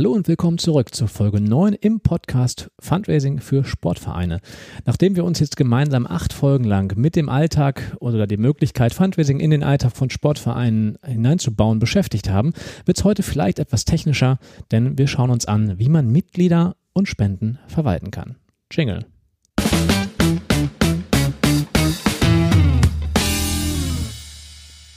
Hallo und willkommen zurück zur Folge 9 im Podcast Fundraising für Sportvereine. Nachdem wir uns jetzt gemeinsam acht Folgen lang mit dem Alltag oder der Möglichkeit, Fundraising in den Alltag von Sportvereinen hineinzubauen beschäftigt haben, wird es heute vielleicht etwas technischer, denn wir schauen uns an, wie man Mitglieder und Spenden verwalten kann. Jingle.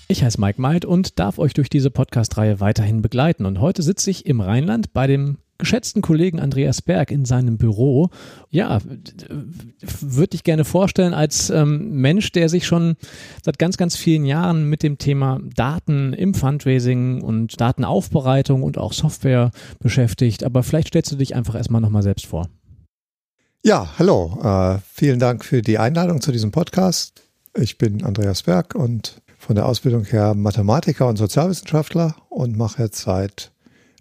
Ich heiße Mike Meid und darf euch durch diese Podcast-Reihe weiterhin begleiten. Und heute sitze ich im Rheinland bei dem geschätzten Kollegen Andreas Berg in seinem Büro. Ja, würde ich gerne vorstellen als ähm, Mensch, der sich schon seit ganz, ganz vielen Jahren mit dem Thema Daten im Fundraising und Datenaufbereitung und auch Software beschäftigt. Aber vielleicht stellst du dich einfach erstmal nochmal selbst vor. Ja, hallo. Äh, vielen Dank für die Einladung zu diesem Podcast. Ich bin Andreas Berg und von der Ausbildung her Mathematiker und Sozialwissenschaftler und mache jetzt seit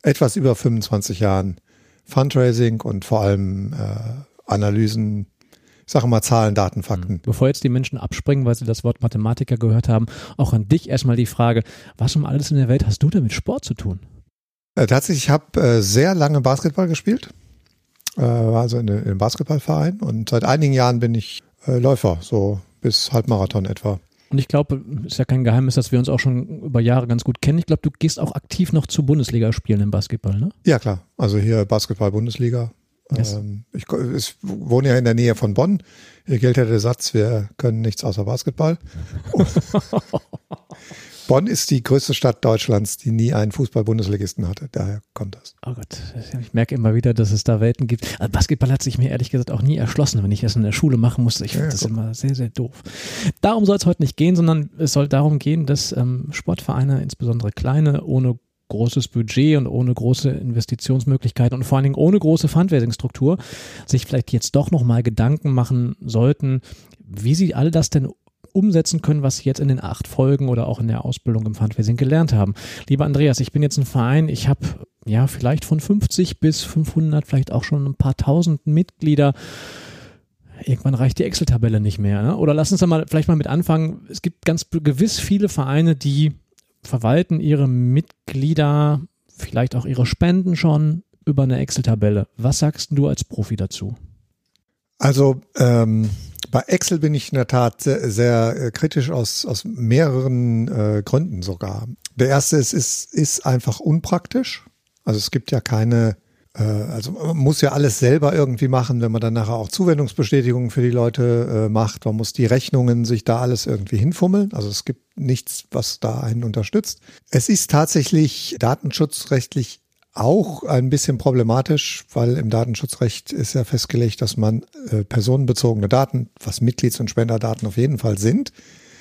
etwas über 25 Jahren Fundraising und vor allem äh, Analysen, sage mal Zahlen, Daten, Fakten. Mhm. Bevor jetzt die Menschen abspringen, weil sie das Wort Mathematiker gehört haben, auch an dich erstmal die Frage, was um alles in der Welt hast du denn mit Sport zu tun? Äh, tatsächlich, ich habe äh, sehr lange Basketball gespielt, äh, war also in, in einem Basketballverein und seit einigen Jahren bin ich äh, Läufer, so bis Halbmarathon etwa. Und ich glaube, ist ja kein Geheimnis, dass wir uns auch schon über Jahre ganz gut kennen. Ich glaube, du gehst auch aktiv noch zu Bundesliga-Spielen im Basketball, ne? Ja, klar. Also hier Basketball-Bundesliga. Yes. Ähm, ich, ich, wohne ja in der Nähe von Bonn. Hier gilt ja der Satz, wir können nichts außer Basketball. Bonn ist die größte Stadt Deutschlands, die nie einen Fußball-Bundesligisten hatte. Daher kommt das. Oh Gott, ich merke immer wieder, dass es da Welten gibt. Also Basketball hat sich mir ehrlich gesagt auch nie erschlossen, wenn ich es in der Schule machen musste. Ich finde ja, das guck. immer sehr, sehr doof. Darum soll es heute nicht gehen, sondern es soll darum gehen, dass ähm, Sportvereine, insbesondere kleine, ohne großes Budget und ohne große Investitionsmöglichkeiten und vor allen Dingen ohne große Fundraising-Struktur sich vielleicht jetzt doch nochmal Gedanken machen sollten, wie sie all das denn umsetzen können, was sie jetzt in den acht Folgen oder auch in der Ausbildung im Fundraising gelernt haben. Lieber Andreas, ich bin jetzt ein Verein, ich habe ja vielleicht von 50 bis 500, vielleicht auch schon ein paar tausend Mitglieder irgendwann reicht die Excel-Tabelle nicht mehr. Ne? Oder lass uns da mal vielleicht mal mit anfangen. Es gibt ganz gewiss viele Vereine, die verwalten ihre Mitglieder, vielleicht auch ihre Spenden schon über eine Excel-Tabelle. Was sagst du als Profi dazu? Also ähm, bei Excel bin ich in der Tat sehr, sehr äh, kritisch aus, aus mehreren äh, Gründen sogar. Der erste ist, ist, ist einfach unpraktisch. Also es gibt ja keine, äh, also man muss ja alles selber irgendwie machen, wenn man dann nachher auch Zuwendungsbestätigungen für die Leute äh, macht. Man muss die Rechnungen sich da alles irgendwie hinfummeln. Also es gibt nichts, was da einen unterstützt. Es ist tatsächlich datenschutzrechtlich auch ein bisschen problematisch, weil im Datenschutzrecht ist ja festgelegt, dass man äh, personenbezogene Daten, was Mitglieds- und Spenderdaten auf jeden Fall sind,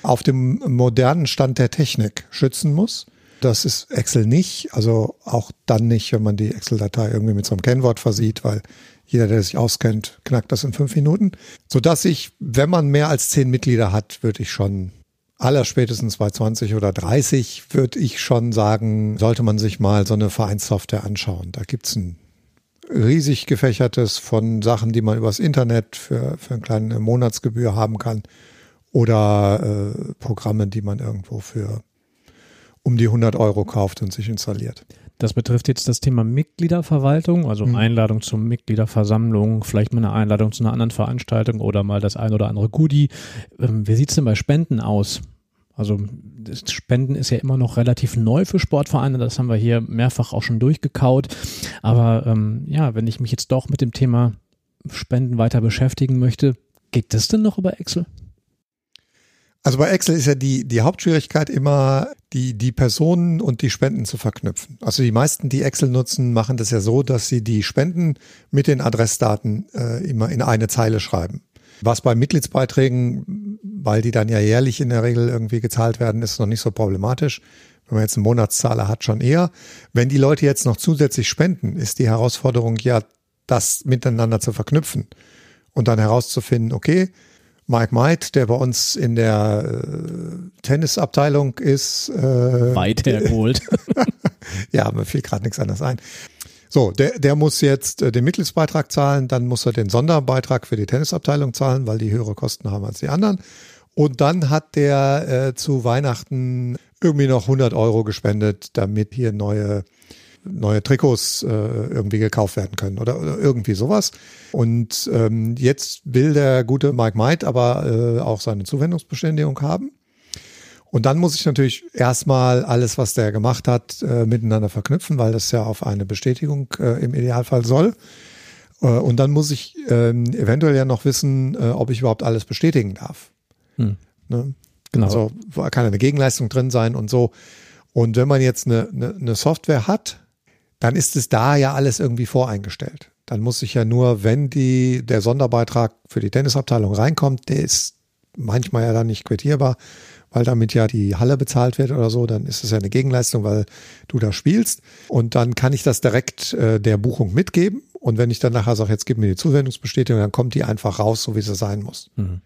auf dem modernen Stand der Technik schützen muss. Das ist Excel nicht, also auch dann nicht, wenn man die Excel-Datei irgendwie mit so einem Kennwort versieht, weil jeder, der sich auskennt, knackt das in fünf Minuten. Sodass ich, wenn man mehr als zehn Mitglieder hat, würde ich schon aller spätestens bei 20 oder 30 würde ich schon sagen, sollte man sich mal so eine Vereinssoftware anschauen. Da gibt's ein riesig gefächertes von Sachen, die man übers Internet für, für eine kleine Monatsgebühr haben kann oder äh, Programme, die man irgendwo für um die 100 Euro kauft und sich installiert. Das betrifft jetzt das Thema Mitgliederverwaltung, also mhm. Einladung zur Mitgliederversammlung, vielleicht mal eine Einladung zu einer anderen Veranstaltung oder mal das ein oder andere Goodie. Ähm, wie sieht's denn bei Spenden aus? Also Spenden ist ja immer noch relativ neu für Sportvereine, das haben wir hier mehrfach auch schon durchgekaut. Aber ähm, ja, wenn ich mich jetzt doch mit dem Thema Spenden weiter beschäftigen möchte, geht das denn noch über Excel? Also bei Excel ist ja die, die Hauptschwierigkeit immer, die, die Personen und die Spenden zu verknüpfen. Also die meisten, die Excel nutzen, machen das ja so, dass sie die Spenden mit den Adressdaten äh, immer in eine Zeile schreiben. Was bei Mitgliedsbeiträgen, weil die dann ja jährlich in der Regel irgendwie gezahlt werden, ist noch nicht so problematisch. Wenn man jetzt einen Monatszahler hat, schon eher. Wenn die Leute jetzt noch zusätzlich spenden, ist die Herausforderung ja, das miteinander zu verknüpfen und dann herauszufinden, okay, Mike Might, der bei uns in der äh, Tennisabteilung ist. Äh, Weit hergeholt. ja, mir fiel gerade nichts anderes ein. So, der, der muss jetzt äh, den Mitgliedsbeitrag zahlen, dann muss er den Sonderbeitrag für die Tennisabteilung zahlen, weil die höhere Kosten haben als die anderen. Und dann hat der äh, zu Weihnachten irgendwie noch 100 Euro gespendet, damit hier neue neue Trikots äh, irgendwie gekauft werden können oder, oder irgendwie sowas. Und ähm, jetzt will der gute Mike Might aber äh, auch seine Zuwendungsbestätigung haben. Und dann muss ich natürlich erstmal alles, was der gemacht hat, äh, miteinander verknüpfen, weil das ja auf eine Bestätigung äh, im Idealfall soll. Äh, und dann muss ich äh, eventuell ja noch wissen, äh, ob ich überhaupt alles bestätigen darf. Hm. Ne? Genau. Also kann eine Gegenleistung drin sein und so. Und wenn man jetzt eine, eine, eine Software hat, dann ist es da ja alles irgendwie voreingestellt. Dann muss ich ja nur, wenn die, der Sonderbeitrag für die Tennisabteilung reinkommt, der ist manchmal ja dann nicht quittierbar, weil damit ja die Halle bezahlt wird oder so, dann ist es ja eine Gegenleistung, weil du da spielst. Und dann kann ich das direkt äh, der Buchung mitgeben. Und wenn ich dann nachher sage, jetzt gib mir die Zuwendungsbestätigung, dann kommt die einfach raus, so wie sie sein muss. Mhm.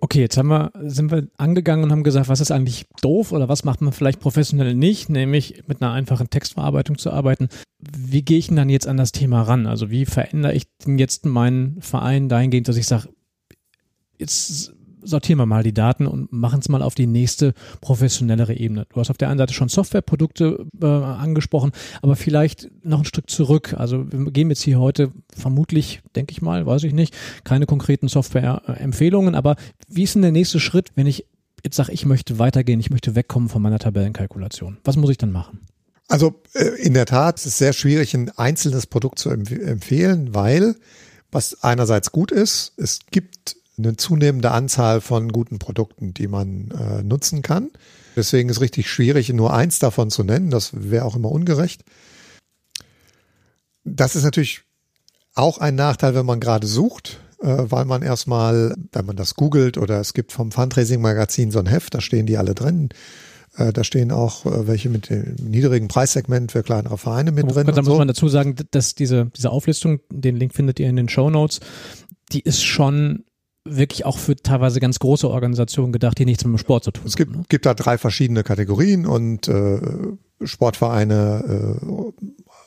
Okay, jetzt haben wir, sind wir angegangen und haben gesagt, was ist eigentlich doof oder was macht man vielleicht professionell nicht, nämlich mit einer einfachen Textverarbeitung zu arbeiten. Wie gehe ich denn dann jetzt an das Thema ran? Also wie verändere ich denn jetzt meinen Verein dahingehend, dass ich sage, jetzt sortieren wir mal die Daten und machen es mal auf die nächste professionellere Ebene. Du hast auf der einen Seite schon Softwareprodukte äh, angesprochen, aber vielleicht noch ein Stück zurück. Also wir geben jetzt hier heute vermutlich, denke ich mal, weiß ich nicht, keine konkreten Software-Empfehlungen, aber wie ist denn der nächste Schritt, wenn ich jetzt sage, ich möchte weitergehen, ich möchte wegkommen von meiner Tabellenkalkulation? Was muss ich dann machen? Also äh, in der Tat ist es sehr schwierig, ein einzelnes Produkt zu empfehlen, weil was einerseits gut ist, es gibt eine zunehmende Anzahl von guten Produkten, die man äh, nutzen kann. Deswegen ist richtig schwierig, nur eins davon zu nennen. Das wäre auch immer ungerecht. Das ist natürlich auch ein Nachteil, wenn man gerade sucht, äh, weil man erstmal, wenn man das googelt oder es gibt vom Fundraising-Magazin so ein Heft, da stehen die alle drin. Äh, da stehen auch äh, welche mit dem niedrigen Preissegment für kleinere Vereine mit drin. Da muss so. man dazu sagen, dass diese, diese Auflistung, den Link findet ihr in den Show Notes, die ist schon wirklich auch für teilweise ganz große Organisationen gedacht, die nichts mit dem Sport zu tun haben. Es gibt, ne? gibt da drei verschiedene Kategorien und äh, Sportvereine äh,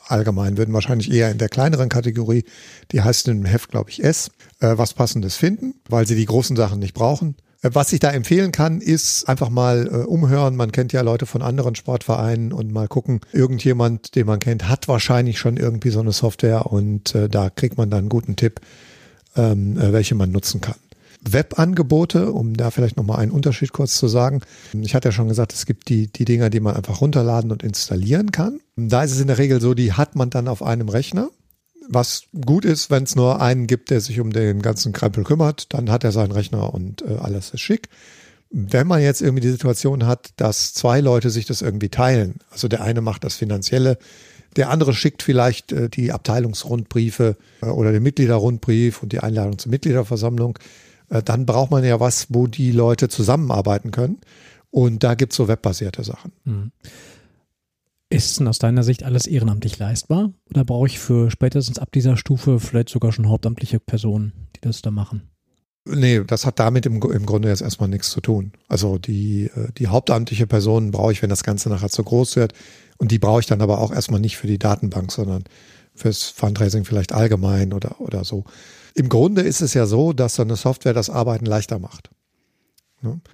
allgemein würden wahrscheinlich eher in der kleineren Kategorie, die heißt im Heft, glaube ich, S, äh, was passendes finden, weil sie die großen Sachen nicht brauchen. Äh, was ich da empfehlen kann, ist einfach mal äh, umhören. Man kennt ja Leute von anderen Sportvereinen und mal gucken. Irgendjemand, den man kennt, hat wahrscheinlich schon irgendwie so eine Software und äh, da kriegt man dann einen guten Tipp, ähm, äh, welche man nutzen kann. Webangebote, um da vielleicht nochmal einen Unterschied kurz zu sagen. Ich hatte ja schon gesagt, es gibt die, die Dinger, die man einfach runterladen und installieren kann. Da ist es in der Regel so, die hat man dann auf einem Rechner. Was gut ist, wenn es nur einen gibt, der sich um den ganzen Krempel kümmert, dann hat er seinen Rechner und äh, alles ist schick. Wenn man jetzt irgendwie die Situation hat, dass zwei Leute sich das irgendwie teilen, also der eine macht das Finanzielle, der andere schickt vielleicht äh, die Abteilungsrundbriefe äh, oder den Mitgliederrundbrief und die Einladung zur Mitgliederversammlung, äh, dann braucht man ja was, wo die Leute zusammenarbeiten können. Und da gibt es so webbasierte Sachen. Mhm. Ist denn aus deiner Sicht alles ehrenamtlich leistbar? Oder brauche ich für spätestens ab dieser Stufe vielleicht sogar schon hauptamtliche Personen, die das da machen? Nee, das hat damit im, im Grunde jetzt erstmal nichts zu tun. Also die, äh, die hauptamtliche Person brauche ich, wenn das Ganze nachher zu groß wird. Und die brauche ich dann aber auch erstmal nicht für die Datenbank, sondern fürs Fundraising vielleicht allgemein oder, oder so. Im Grunde ist es ja so, dass so eine Software das Arbeiten leichter macht.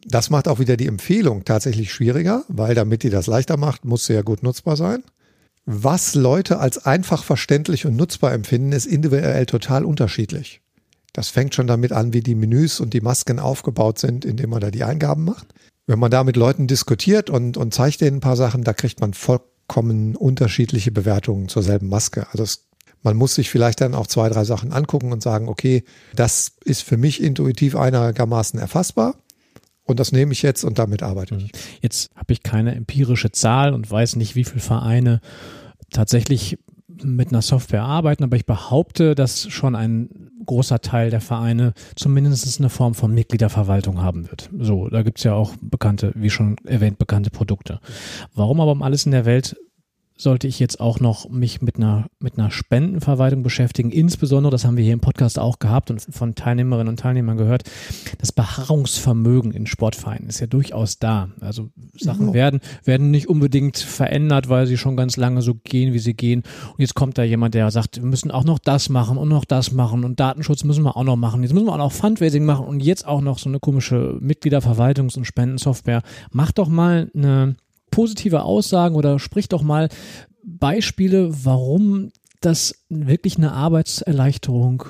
Das macht auch wieder die Empfehlung tatsächlich schwieriger, weil damit die das leichter macht, muss sie ja gut nutzbar sein. Was Leute als einfach verständlich und nutzbar empfinden, ist individuell total unterschiedlich. Das fängt schon damit an, wie die Menüs und die Masken aufgebaut sind, indem man da die Eingaben macht. Wenn man da mit Leuten diskutiert und, und zeigt denen ein paar Sachen, da kriegt man vollkommen unterschiedliche Bewertungen zur selben Maske. Also es man muss sich vielleicht dann auch zwei, drei Sachen angucken und sagen, okay, das ist für mich intuitiv einigermaßen erfassbar. Und das nehme ich jetzt und damit arbeite ich. Mhm. Jetzt habe ich keine empirische Zahl und weiß nicht, wie viele Vereine tatsächlich mit einer Software arbeiten, aber ich behaupte, dass schon ein großer Teil der Vereine zumindest eine Form von Mitgliederverwaltung haben wird. So, da gibt es ja auch bekannte, wie schon erwähnt, bekannte Produkte. Warum aber um alles in der Welt sollte ich jetzt auch noch mich mit einer, mit einer Spendenverwaltung beschäftigen. Insbesondere, das haben wir hier im Podcast auch gehabt und von Teilnehmerinnen und Teilnehmern gehört, das Beharrungsvermögen in Sportvereinen ist ja durchaus da. Also Sachen werden, werden nicht unbedingt verändert, weil sie schon ganz lange so gehen, wie sie gehen. Und jetzt kommt da jemand, der sagt, wir müssen auch noch das machen und noch das machen und Datenschutz müssen wir auch noch machen. Jetzt müssen wir auch noch Fundraising machen und jetzt auch noch so eine komische Mitgliederverwaltungs- und Spendensoftware. Mach doch mal eine positive Aussagen oder sprich doch mal Beispiele, warum das wirklich eine Arbeitserleichterung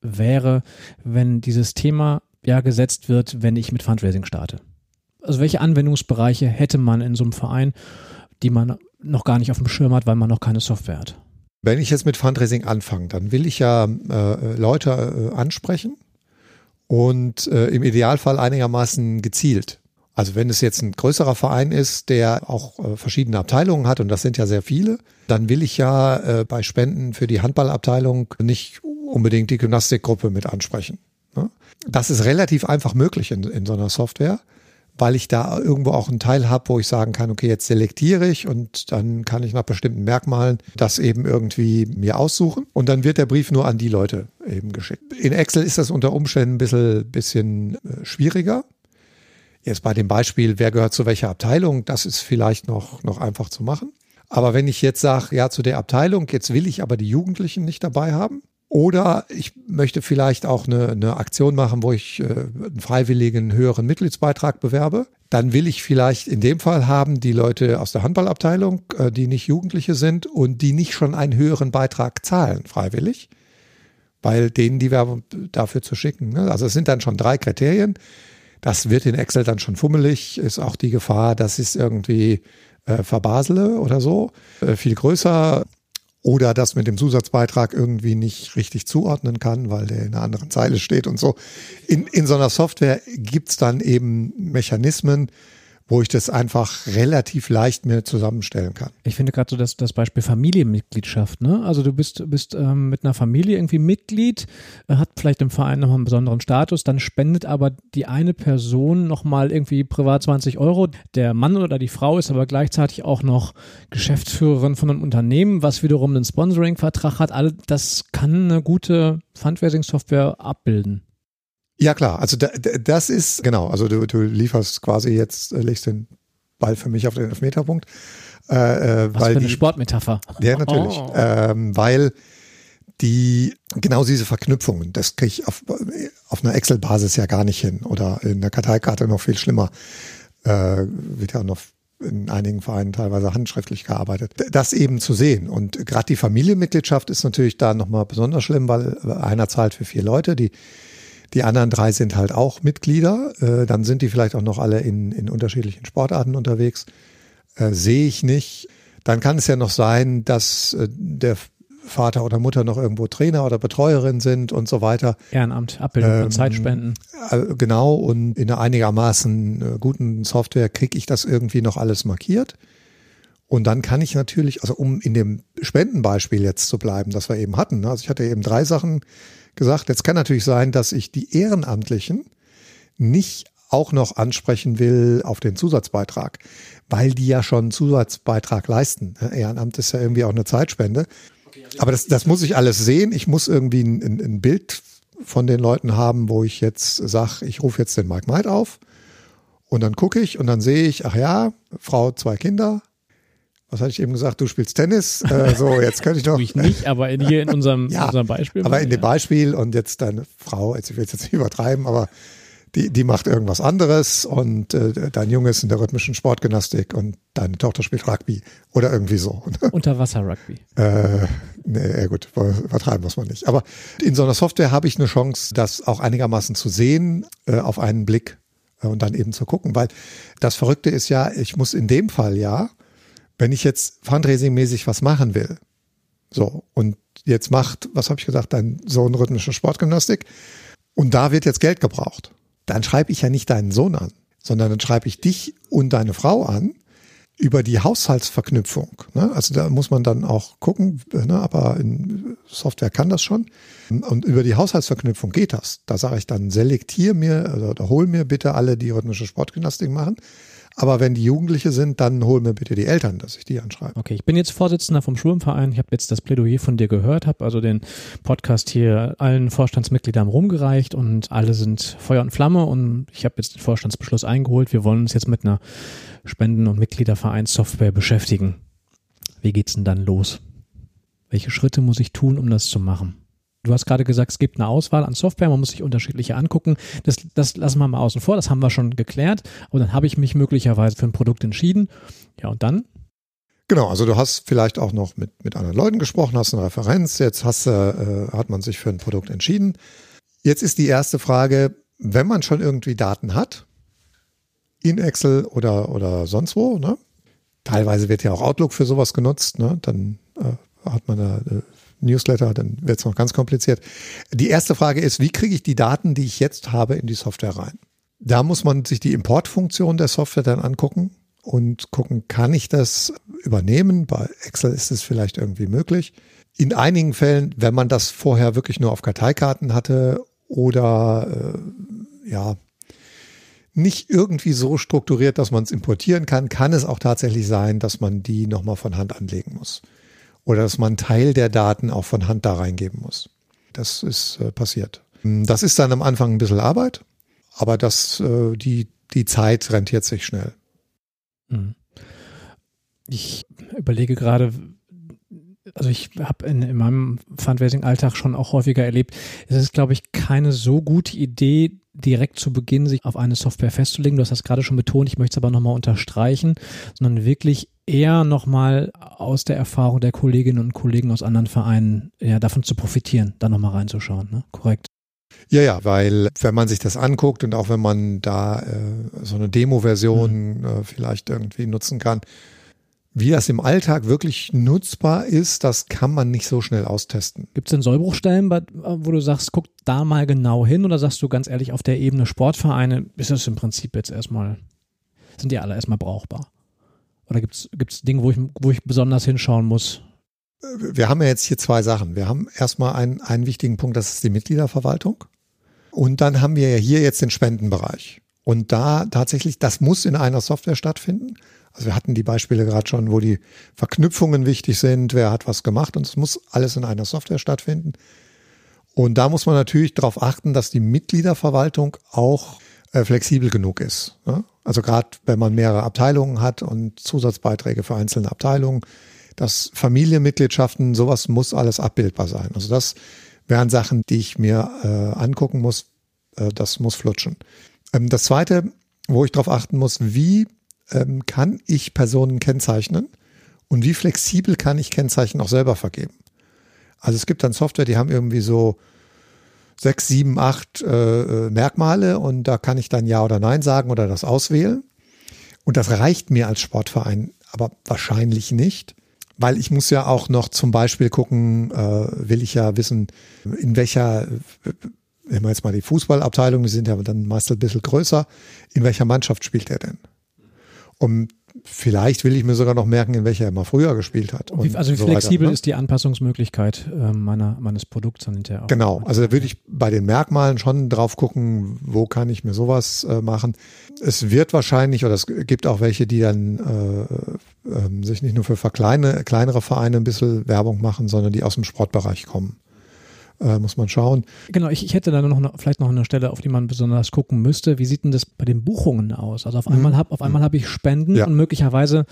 wäre, wenn dieses Thema ja gesetzt wird, wenn ich mit Fundraising starte? Also welche Anwendungsbereiche hätte man in so einem Verein, die man noch gar nicht auf dem Schirm hat, weil man noch keine Software hat? Wenn ich jetzt mit Fundraising anfange, dann will ich ja äh, Leute äh, ansprechen und äh, im Idealfall einigermaßen gezielt. Also wenn es jetzt ein größerer Verein ist, der auch äh, verschiedene Abteilungen hat, und das sind ja sehr viele, dann will ich ja äh, bei Spenden für die Handballabteilung nicht unbedingt die Gymnastikgruppe mit ansprechen. Ne? Das ist relativ einfach möglich in, in so einer Software, weil ich da irgendwo auch einen Teil habe, wo ich sagen kann, okay, jetzt selektiere ich und dann kann ich nach bestimmten Merkmalen das eben irgendwie mir aussuchen und dann wird der Brief nur an die Leute eben geschickt. In Excel ist das unter Umständen ein bisschen, bisschen äh, schwieriger. Jetzt bei dem Beispiel, wer gehört zu welcher Abteilung, das ist vielleicht noch, noch einfach zu machen. Aber wenn ich jetzt sage, ja, zu der Abteilung, jetzt will ich aber die Jugendlichen nicht dabei haben, oder ich möchte vielleicht auch eine, eine Aktion machen, wo ich äh, einen freiwilligen höheren Mitgliedsbeitrag bewerbe. Dann will ich vielleicht in dem Fall haben die Leute aus der Handballabteilung, äh, die nicht Jugendliche sind und die nicht schon einen höheren Beitrag zahlen, freiwillig, weil denen die Werbung dafür zu schicken. Ne? Also es sind dann schon drei Kriterien. Das wird in Excel dann schon fummelig, ist auch die Gefahr, dass es irgendwie äh, verbasele oder so. Äh, viel größer oder das mit dem Zusatzbeitrag irgendwie nicht richtig zuordnen kann, weil der in einer anderen Zeile steht und so. In, in so einer Software gibt's dann eben Mechanismen, wo ich das einfach relativ leicht mir zusammenstellen kann. Ich finde gerade so das, das Beispiel Familienmitgliedschaft. Ne? Also du bist, bist ähm, mit einer Familie irgendwie Mitglied, äh, hat vielleicht im Verein nochmal einen besonderen Status, dann spendet aber die eine Person nochmal irgendwie privat 20 Euro. Der Mann oder die Frau ist aber gleichzeitig auch noch Geschäftsführerin von einem Unternehmen, was wiederum einen Sponsoring-Vertrag hat. All das kann eine gute Fundraising-Software abbilden. Ja klar, also da, das ist, genau, also du, du lieferst quasi jetzt, äh, legst den Ball für mich auf den Elfmeterpunkt. Äh, äh, Was weil für eine die, Sportmetapher. Ja, natürlich. Oh. Ähm, weil die, genau diese Verknüpfungen, das kriege ich auf, auf einer Excel-Basis ja gar nicht hin oder in der Karteikarte noch viel schlimmer. Äh, wird ja noch in einigen Vereinen teilweise handschriftlich gearbeitet. Das eben zu sehen. Und gerade die Familienmitgliedschaft ist natürlich da nochmal besonders schlimm, weil einer zahlt für vier Leute, die die anderen drei sind halt auch Mitglieder. Äh, dann sind die vielleicht auch noch alle in, in unterschiedlichen Sportarten unterwegs. Äh, Sehe ich nicht. Dann kann es ja noch sein, dass äh, der Vater oder Mutter noch irgendwo Trainer oder Betreuerin sind und so weiter. Ehrenamt, Abbildung ähm, von Zeitspenden. Genau, und in einer einigermaßen äh, guten Software kriege ich das irgendwie noch alles markiert. Und dann kann ich natürlich, also um in dem Spendenbeispiel jetzt zu bleiben, das wir eben hatten, ne, also ich hatte eben drei Sachen gesagt, jetzt kann natürlich sein, dass ich die Ehrenamtlichen nicht auch noch ansprechen will auf den Zusatzbeitrag, weil die ja schon einen Zusatzbeitrag leisten. Ehrenamt ist ja irgendwie auch eine Zeitspende. Aber das, das muss ich alles sehen. Ich muss irgendwie ein, ein Bild von den Leuten haben, wo ich jetzt sage, ich rufe jetzt den Mike Meid auf und dann gucke ich und dann sehe ich, ach ja, Frau, zwei Kinder, was hatte ich eben gesagt, du spielst Tennis. Äh, so, jetzt könnte ich doch. ich nicht, aber in, hier in unserem, ja, unserem Beispiel. Aber in dem Beispiel und jetzt deine Frau, jetzt, ich will es jetzt nicht übertreiben, aber die, die macht irgendwas anderes und äh, dein Junge ist in der rhythmischen Sportgymnastik und deine Tochter spielt Rugby oder irgendwie so. Unterwasser-Rugby. Äh, nee, ja gut, übertreiben muss man nicht. Aber in so einer Software habe ich eine Chance, das auch einigermaßen zu sehen, äh, auf einen Blick äh, und dann eben zu gucken, weil das Verrückte ist ja, ich muss in dem Fall ja wenn ich jetzt Fundraising-mäßig was machen will, so, und jetzt macht, was habe ich gesagt, dein Sohn rhythmische Sportgymnastik, und da wird jetzt Geld gebraucht, dann schreibe ich ja nicht deinen Sohn an, sondern dann schreibe ich dich und deine Frau an über die Haushaltsverknüpfung. Ne? Also da muss man dann auch gucken, ne? aber in Software kann das schon. Und über die Haushaltsverknüpfung geht das. Da sage ich dann, selektier mir oder hol mir bitte alle, die rhythmische Sportgymnastik machen aber wenn die Jugendliche sind, dann hol mir bitte die Eltern, dass ich die anschreibe. Okay, ich bin jetzt Vorsitzender vom Schwimmverein. Ich habe jetzt das Plädoyer von dir gehört, habe also den Podcast hier allen Vorstandsmitgliedern rumgereicht und alle sind Feuer und Flamme und ich habe jetzt den Vorstandsbeschluss eingeholt. Wir wollen uns jetzt mit einer Spenden- und Mitgliedervereinssoftware beschäftigen. Wie geht's denn dann los? Welche Schritte muss ich tun, um das zu machen? Du hast gerade gesagt, es gibt eine Auswahl an Software, man muss sich unterschiedliche angucken. Das, das lassen wir mal außen vor, das haben wir schon geklärt. Und dann habe ich mich möglicherweise für ein Produkt entschieden. Ja, und dann? Genau, also du hast vielleicht auch noch mit, mit anderen Leuten gesprochen, hast eine Referenz, jetzt hast, äh, hat man sich für ein Produkt entschieden. Jetzt ist die erste Frage, wenn man schon irgendwie Daten hat, in Excel oder, oder sonst wo, ne? teilweise wird ja auch Outlook für sowas genutzt, ne? dann äh, hat man da äh, Newsletter, dann wird es noch ganz kompliziert. Die erste Frage ist, wie kriege ich die Daten, die ich jetzt habe, in die Software rein? Da muss man sich die Importfunktion der Software dann angucken und gucken, kann ich das übernehmen? Bei Excel ist es vielleicht irgendwie möglich. In einigen Fällen, wenn man das vorher wirklich nur auf Karteikarten hatte oder äh, ja nicht irgendwie so strukturiert, dass man es importieren kann, kann es auch tatsächlich sein, dass man die nochmal von Hand anlegen muss. Oder dass man Teil der Daten auch von Hand da reingeben muss. Das ist äh, passiert. Das ist dann am Anfang ein bisschen Arbeit, aber das, äh, die, die Zeit rentiert sich schnell. Mhm. Ich überlege gerade, also ich habe in, in meinem Fundraising-Alltag schon auch häufiger erlebt, es ist, glaube ich, keine so gute Idee, direkt zu Beginn sich auf eine Software festzulegen. Du hast das gerade schon betont, ich möchte es aber nochmal unterstreichen, sondern wirklich eher nochmal aus der Erfahrung der Kolleginnen und Kollegen aus anderen Vereinen ja, davon zu profitieren, da nochmal reinzuschauen. Ne? Korrekt. Ja, ja, weil wenn man sich das anguckt und auch wenn man da äh, so eine Demo-Version mhm. äh, vielleicht irgendwie nutzen kann, wie das im Alltag wirklich nutzbar ist, das kann man nicht so schnell austesten. Gibt es denn Sollbruchstellen, wo du sagst, guck da mal genau hin oder sagst du ganz ehrlich, auf der Ebene Sportvereine ist das im Prinzip jetzt erstmal, sind die alle erstmal brauchbar? Oder gibt es Dinge, wo ich, wo ich besonders hinschauen muss? Wir haben ja jetzt hier zwei Sachen. Wir haben erstmal einen, einen wichtigen Punkt, das ist die Mitgliederverwaltung. Und dann haben wir ja hier jetzt den Spendenbereich. Und da tatsächlich, das muss in einer Software stattfinden. Also wir hatten die Beispiele gerade schon, wo die Verknüpfungen wichtig sind, wer hat was gemacht und es muss alles in einer Software stattfinden. Und da muss man natürlich darauf achten, dass die Mitgliederverwaltung auch äh, flexibel genug ist. Also gerade wenn man mehrere Abteilungen hat und Zusatzbeiträge für einzelne Abteilungen, dass Familienmitgliedschaften, sowas muss alles abbildbar sein. Also das wären Sachen, die ich mir äh, angucken muss. Äh, das muss flutschen. Ähm, das Zweite, wo ich darauf achten muss, wie ähm, kann ich Personen kennzeichnen und wie flexibel kann ich Kennzeichen auch selber vergeben. Also es gibt dann Software, die haben irgendwie so sechs, sieben, acht äh, äh, Merkmale und da kann ich dann Ja oder Nein sagen oder das auswählen. Und das reicht mir als Sportverein aber wahrscheinlich nicht, weil ich muss ja auch noch zum Beispiel gucken, äh, will ich ja wissen, in welcher, wenn wir jetzt mal die Fußballabteilung, die sind ja dann meist ein bisschen größer, in welcher Mannschaft spielt er denn? Und vielleicht will ich mir sogar noch merken, in welcher er mal früher gespielt hat. Wie, also wie so flexibel weiter, ne? ist die Anpassungsmöglichkeit äh, meiner, meines Produkts dann hinterher auch. Genau, also da würde ich bei den Merkmalen schon drauf gucken, wo kann ich mir sowas äh, machen. Es wird wahrscheinlich, oder es gibt auch welche, die dann äh, äh, sich nicht nur für kleine, kleinere Vereine ein bisschen Werbung machen, sondern die aus dem Sportbereich kommen äh, muss man schauen. Genau, ich, ich hätte da noch eine, vielleicht noch eine Stelle, auf die man besonders gucken müsste. Wie sieht denn das bei den Buchungen aus? Also auf einmal mhm. habe auf einmal habe ich Spenden ja. und möglicherweise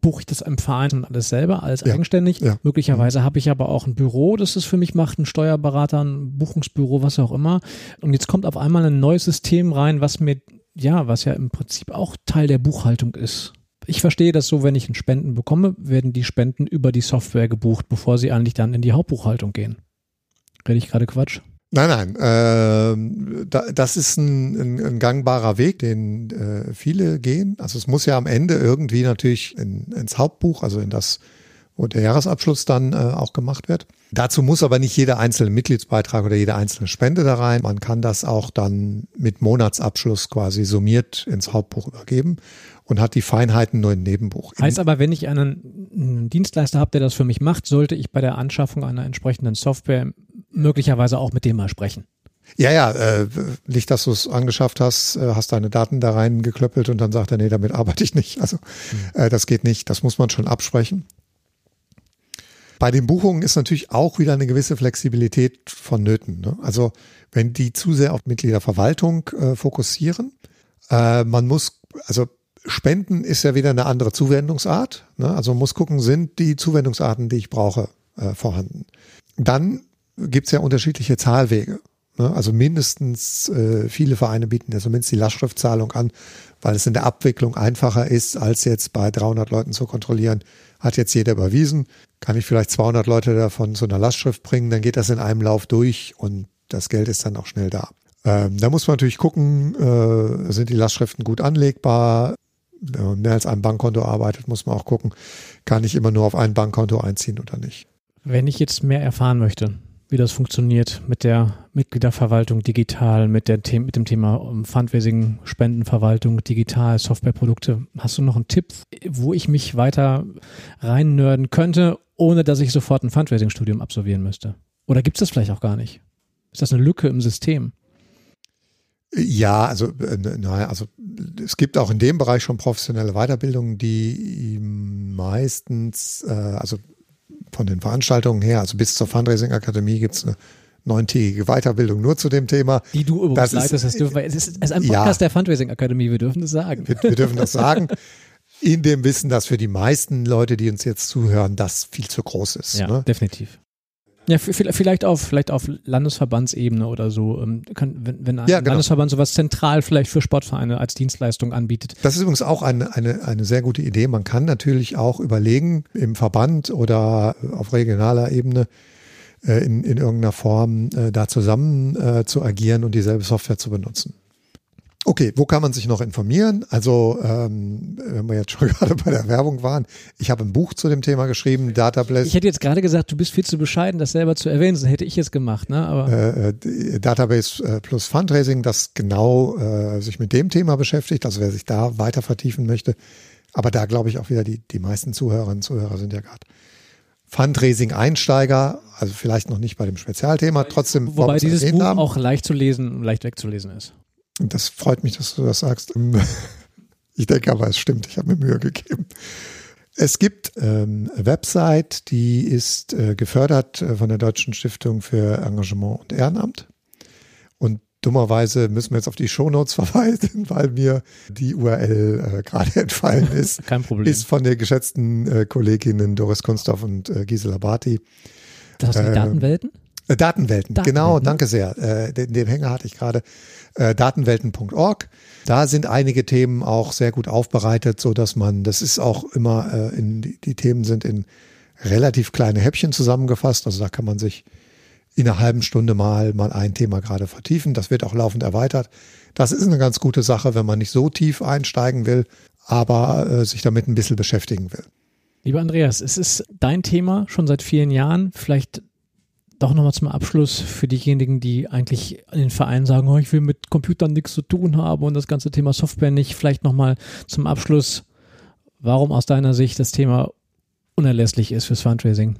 buche ich das im Verein und alles selber, alles ja. eigenständig. Ja. Möglicherweise mhm. habe ich aber auch ein Büro, das es für mich macht, ein Steuerberater, ein Buchungsbüro, was auch immer. Und jetzt kommt auf einmal ein neues System rein, was mir ja, was ja im Prinzip auch Teil der Buchhaltung ist. Ich verstehe das so, wenn ich einen Spenden bekomme, werden die Spenden über die Software gebucht, bevor sie eigentlich dann in die Hauptbuchhaltung gehen. Rede ich gerade Quatsch? Nein, nein, äh, da, das ist ein, ein, ein, gangbarer Weg, den äh, viele gehen. Also es muss ja am Ende irgendwie natürlich in, ins Hauptbuch, also in das, wo der Jahresabschluss dann äh, auch gemacht wird. Dazu muss aber nicht jeder einzelne Mitgliedsbeitrag oder jede einzelne Spende da rein. Man kann das auch dann mit Monatsabschluss quasi summiert ins Hauptbuch übergeben und hat die Feinheiten nur im Nebenbuch. Heißt aber, wenn ich einen, einen Dienstleister habe, der das für mich macht, sollte ich bei der Anschaffung einer entsprechenden Software möglicherweise auch mit dem mal sprechen. Ja, ja, äh, nicht, dass du es angeschafft hast, äh, hast deine Daten da reingeklöppelt und dann sagt er, nee, damit arbeite ich nicht. Also mhm. äh, das geht nicht, das muss man schon absprechen. Bei den Buchungen ist natürlich auch wieder eine gewisse Flexibilität vonnöten. Ne? Also wenn die zu sehr auf Mitgliederverwaltung äh, fokussieren, äh, man muss, also Spenden ist ja wieder eine andere Zuwendungsart. Ne? Also man muss gucken, sind die Zuwendungsarten, die ich brauche, äh, vorhanden. Dann gibt es ja unterschiedliche Zahlwege. Ne? Also mindestens, äh, viele Vereine bieten ja zumindest die Lastschriftzahlung an, weil es in der Abwicklung einfacher ist, als jetzt bei 300 Leuten zu kontrollieren. Hat jetzt jeder überwiesen, kann ich vielleicht 200 Leute davon zu einer Lastschrift bringen, dann geht das in einem Lauf durch und das Geld ist dann auch schnell da. Ähm, da muss man natürlich gucken, äh, sind die Lastschriften gut anlegbar? Wenn man mehr als ein Bankkonto arbeitet, muss man auch gucken, kann ich immer nur auf ein Bankkonto einziehen oder nicht. Wenn ich jetzt mehr erfahren möchte, wie das funktioniert mit der Mitgliederverwaltung digital, mit, der The mit dem Thema Fundraising, Spendenverwaltung digital, Softwareprodukte. Hast du noch einen Tipp, wo ich mich weiter reinnörden könnte, ohne dass ich sofort ein Fundraising-Studium absolvieren müsste? Oder gibt es das vielleicht auch gar nicht? Ist das eine Lücke im System? Ja, also äh, naja, also es gibt auch in dem Bereich schon professionelle Weiterbildungen, die meistens, äh, also von den Veranstaltungen her, also bis zur Fundraising Akademie gibt es eine neuntägige Weiterbildung nur zu dem Thema. Die du übrigens leitest, das dürfen wir, es ist, es ist ein Podcast ja, der Fundraising Akademie, wir dürfen das sagen. Wir, wir dürfen das sagen. In dem Wissen, dass für die meisten Leute, die uns jetzt zuhören, das viel zu groß ist. Ja, ne? definitiv. Ja, vielleicht auf, vielleicht auf Landesverbandsebene oder so, ähm, wenn, wenn ein ja, genau. Landesverband sowas zentral vielleicht für Sportvereine als Dienstleistung anbietet. Das ist übrigens auch eine, eine, eine sehr gute Idee. Man kann natürlich auch überlegen, im Verband oder auf regionaler Ebene äh, in, in irgendeiner Form äh, da zusammen äh, zu agieren und dieselbe Software zu benutzen. Okay, wo kann man sich noch informieren? Also, ähm, wenn wir jetzt schon gerade bei der Werbung waren, ich habe ein Buch zu dem Thema geschrieben, Database. Ich hätte jetzt gerade gesagt, du bist viel zu bescheiden, das selber zu erwähnen, das hätte ich jetzt gemacht, ne? Aber äh, äh Database äh, plus Fundraising, das genau äh, sich mit dem Thema beschäftigt, also wer sich da weiter vertiefen möchte. Aber da glaube ich auch wieder, die, die meisten Zuhörerinnen und Zuhörer sind ja gerade Fundraising-Einsteiger, also vielleicht noch nicht bei dem Spezialthema, trotzdem. Wobei dieses Buch haben. auch leicht zu lesen und leicht wegzulesen ist. Das freut mich, dass du das sagst. Ich denke aber, es stimmt. Ich habe mir Mühe gegeben. Es gibt ähm, eine Website, die ist äh, gefördert äh, von der Deutschen Stiftung für Engagement und Ehrenamt. Und dummerweise müssen wir jetzt auf die Shownotes verweisen, weil mir die URL äh, gerade entfallen ist. Kein Problem. Ist von der geschätzten äh, Kolleginnen Doris Kunsthoff und äh, Gisela Barty. Das heißt die äh, Datenwelten? Äh, Datenwelten, Datenwelten, genau, danke sehr. Äh, den, den Hänger hatte ich gerade. Äh, datenwelten.org. Da sind einige Themen auch sehr gut aufbereitet, so dass man, das ist auch immer, äh, in, die, die Themen sind in relativ kleine Häppchen zusammengefasst. Also da kann man sich in einer halben Stunde mal, mal ein Thema gerade vertiefen. Das wird auch laufend erweitert. Das ist eine ganz gute Sache, wenn man nicht so tief einsteigen will, aber äh, sich damit ein bisschen beschäftigen will. Lieber Andreas, es ist dein Thema schon seit vielen Jahren. Vielleicht doch nochmal zum Abschluss für diejenigen, die eigentlich in den Vereinen sagen, oh, ich will mit Computern nichts zu tun haben und das ganze Thema Software nicht, vielleicht nochmal zum Abschluss, warum aus deiner Sicht das Thema unerlässlich ist fürs Fundraising?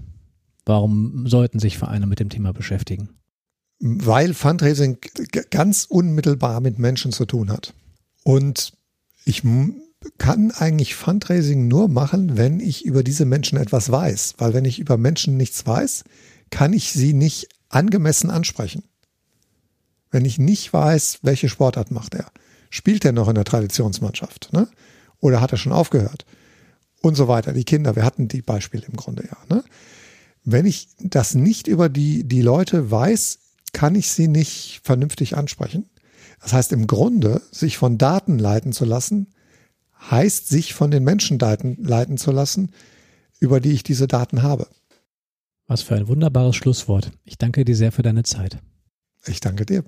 Warum sollten sich Vereine mit dem Thema beschäftigen? Weil Fundraising ganz unmittelbar mit Menschen zu tun hat. Und ich kann eigentlich Fundraising nur machen, wenn ich über diese Menschen etwas weiß. Weil wenn ich über Menschen nichts weiß, kann ich sie nicht angemessen ansprechen. Wenn ich nicht weiß, welche Sportart macht er, spielt er noch in der Traditionsmannschaft, ne? Oder hat er schon aufgehört? Und so weiter. Die Kinder, wir hatten die Beispiele im Grunde ja. Ne? Wenn ich das nicht über die, die Leute weiß, kann ich sie nicht vernünftig ansprechen. Das heißt, im Grunde, sich von Daten leiten zu lassen, heißt, sich von den Menschen leiten, leiten zu lassen, über die ich diese Daten habe. Was für ein wunderbares Schlusswort. Ich danke dir sehr für deine Zeit. Ich danke dir.